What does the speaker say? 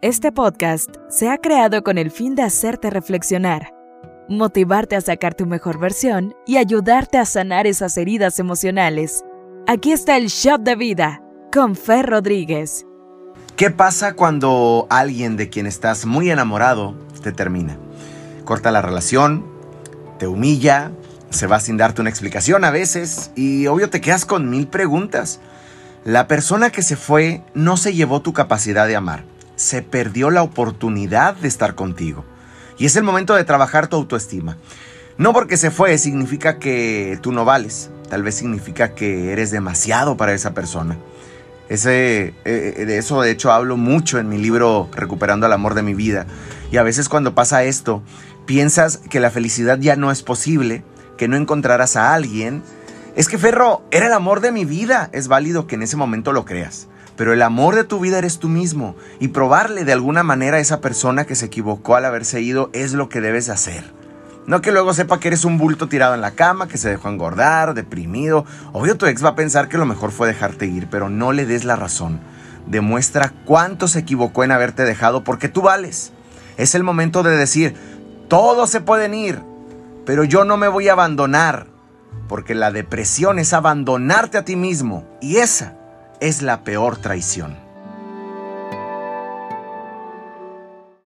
Este podcast se ha creado con el fin de hacerte reflexionar, motivarte a sacar tu mejor versión y ayudarte a sanar esas heridas emocionales. Aquí está el Shot de Vida con Fer Rodríguez. ¿Qué pasa cuando alguien de quien estás muy enamorado te termina? Corta la relación, te humilla, se va sin darte una explicación a veces y obvio te quedas con mil preguntas. La persona que se fue no se llevó tu capacidad de amar se perdió la oportunidad de estar contigo. Y es el momento de trabajar tu autoestima. No porque se fue significa que tú no vales. Tal vez significa que eres demasiado para esa persona. Ese, eh, de eso de hecho hablo mucho en mi libro Recuperando el amor de mi vida. Y a veces cuando pasa esto, piensas que la felicidad ya no es posible, que no encontrarás a alguien. Es que Ferro, era el amor de mi vida. Es válido que en ese momento lo creas pero el amor de tu vida eres tú mismo y probarle de alguna manera a esa persona que se equivocó al haberse ido es lo que debes hacer. No que luego sepa que eres un bulto tirado en la cama, que se dejó engordar, deprimido. Obvio tu ex va a pensar que lo mejor fue dejarte ir, pero no le des la razón. Demuestra cuánto se equivocó en haberte dejado porque tú vales. Es el momento de decir, todos se pueden ir, pero yo no me voy a abandonar, porque la depresión es abandonarte a ti mismo y esa es la peor traición.